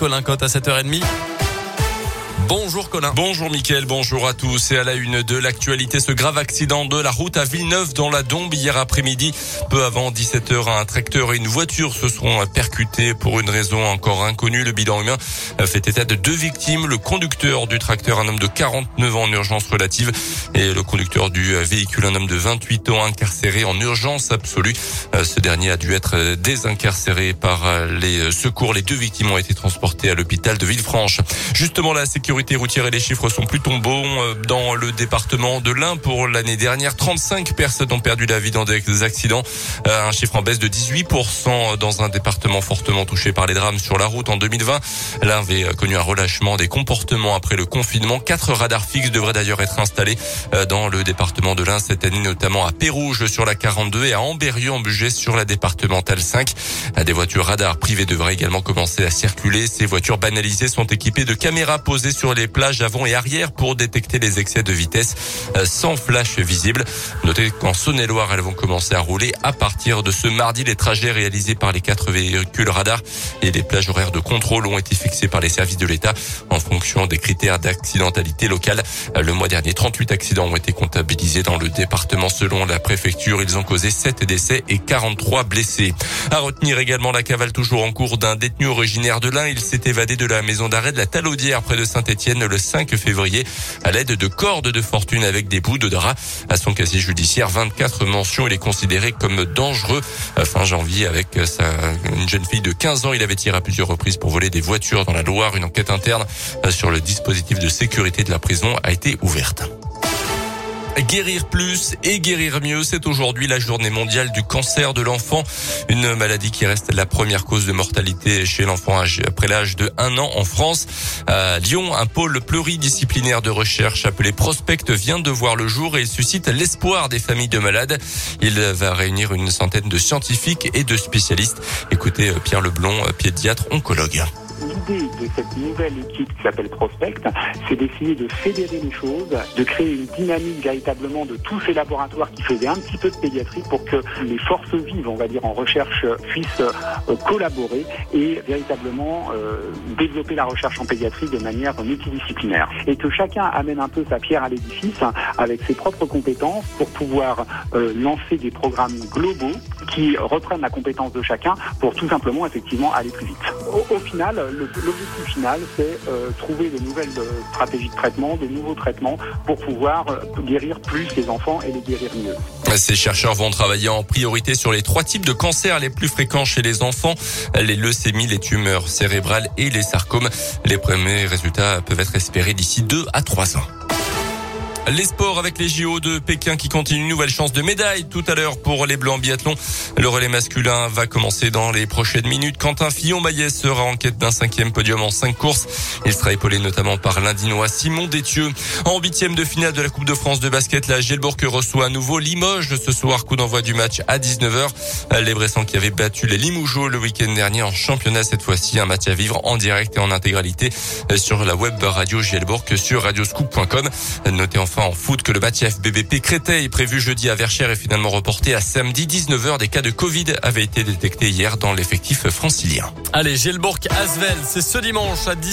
Colin Cotte à 7h30. Bonjour Colin. Bonjour Mickaël, bonjour à tous. Et à la une de l'actualité, ce grave accident de la route à Villeneuve dans la Dombe hier après-midi. Peu avant 17h, un tracteur et une voiture se sont percutés pour une raison encore inconnue. Le bilan humain fait état de deux victimes. Le conducteur du tracteur, un homme de 49 ans en urgence relative et le conducteur du véhicule, un homme de 28 ans incarcéré en urgence absolue. Ce dernier a dû être désincarcéré par les secours. Les deux victimes ont été transportées à l'hôpital de Villefranche. Justement, la sécurité sécurité routière et les chiffres sont plutôt bons euh, dans le département de l'Ain pour l'année dernière. 35 personnes ont perdu la vie dans des accidents, euh, un chiffre en baisse de 18% dans un département fortement touché par les drames sur la route en 2020. L'Ain avait connu un relâchement des comportements après le confinement. Quatre radars fixes devraient d'ailleurs être installés euh, dans le département de l'Ain cette année, notamment à Pérouge sur la 42 et à Amberieu en budget sur la départementale 5. Des voitures radars privées devraient également commencer à circuler. Ces voitures banalisées sont équipées de caméras posées sur les plages avant et arrière pour détecter les excès de vitesse euh, sans flash visible. Notez qu'en Saône-et-Loire, elles vont commencer à rouler à partir de ce mardi. Les trajets réalisés par les quatre véhicules radars et les plages horaires de contrôle ont été fixés par les services de l'État en fonction des critères d'accidentalité locale. Euh, le mois dernier, 38 accidents ont été comptabilisés dans le département selon la préfecture. Ils ont causé 7 décès et 43 blessés. À retenir également la cavale toujours en cours d'un détenu originaire de l'Ain. Il s'est évadé de la maison d'arrêt de la Talaudière près de saint Le 5 février à l'aide de cordes de fortune avec des bouts de drap. À son casier judiciaire, 24 mentions. Il est considéré comme dangereux. Fin janvier, avec sa, une jeune fille de 15 ans, il avait tiré à plusieurs reprises pour voler des voitures dans la Loire. Une enquête interne sur le dispositif de sécurité de la prison a été ouverte. Guérir plus et guérir mieux, c'est aujourd'hui la journée mondiale du cancer de l'enfant, une maladie qui reste la première cause de mortalité chez l'enfant après l'âge de 1 an en France. À Lyon, un pôle pluridisciplinaire de recherche appelé Prospect vient de voir le jour et suscite l'espoir des familles de malades. Il va réunir une centaine de scientifiques et de spécialistes. Écoutez Pierre Leblon, pédiatre oncologue l'idée de cette nouvelle équipe qui s'appelle Prospect, c'est d'essayer de fédérer les choses, de créer une dynamique véritablement de tous ces laboratoires qui faisaient un petit peu de pédiatrie pour que les forces vives, on va dire, en recherche puissent euh, collaborer et véritablement euh, développer la recherche en pédiatrie de manière multidisciplinaire. Et que chacun amène un peu sa pierre à l'édifice avec ses propres compétences pour pouvoir euh, lancer des programmes globaux qui reprennent la compétence de chacun pour tout simplement effectivement aller plus vite. Au, au final, l'objectif final, c'est euh, trouver de nouvelles euh, stratégies de traitement, de nouveaux traitements pour pouvoir euh, guérir plus les enfants et les guérir mieux. Ces chercheurs vont travailler en priorité sur les trois types de cancers les plus fréquents chez les enfants, les leucémies, les tumeurs cérébrales et les sarcomes. Les premiers résultats peuvent être espérés d'ici deux à trois ans. Les sports avec les JO de Pékin qui continuent. Une nouvelle chance de médaille tout à l'heure pour les Blancs biathlon. Le relais masculin va commencer dans les prochaines minutes. Quentin Fillon-Maillet sera en quête d'un cinquième podium en cinq courses. Il sera épaulé notamment par l'Indinois Simon Détieux. En huitième de finale de la Coupe de France de basket, la Gielbourg reçoit à nouveau Limoges ce soir. Coup d'envoi du match à 19h. Les Bressans qui avaient battu les Limougeaux le week-end dernier en championnat cette fois-ci. Un match à vivre en direct et en intégralité sur la web radio Gielbourg sur radioscoop.com. Notez enfin en foot que le match FBBP Créteil prévu jeudi à Verchères est finalement reporté à samedi 19h. Des cas de Covid avaient été détectés hier dans l'effectif francilien. Allez, Gelbourg Asvel, c'est ce dimanche à 17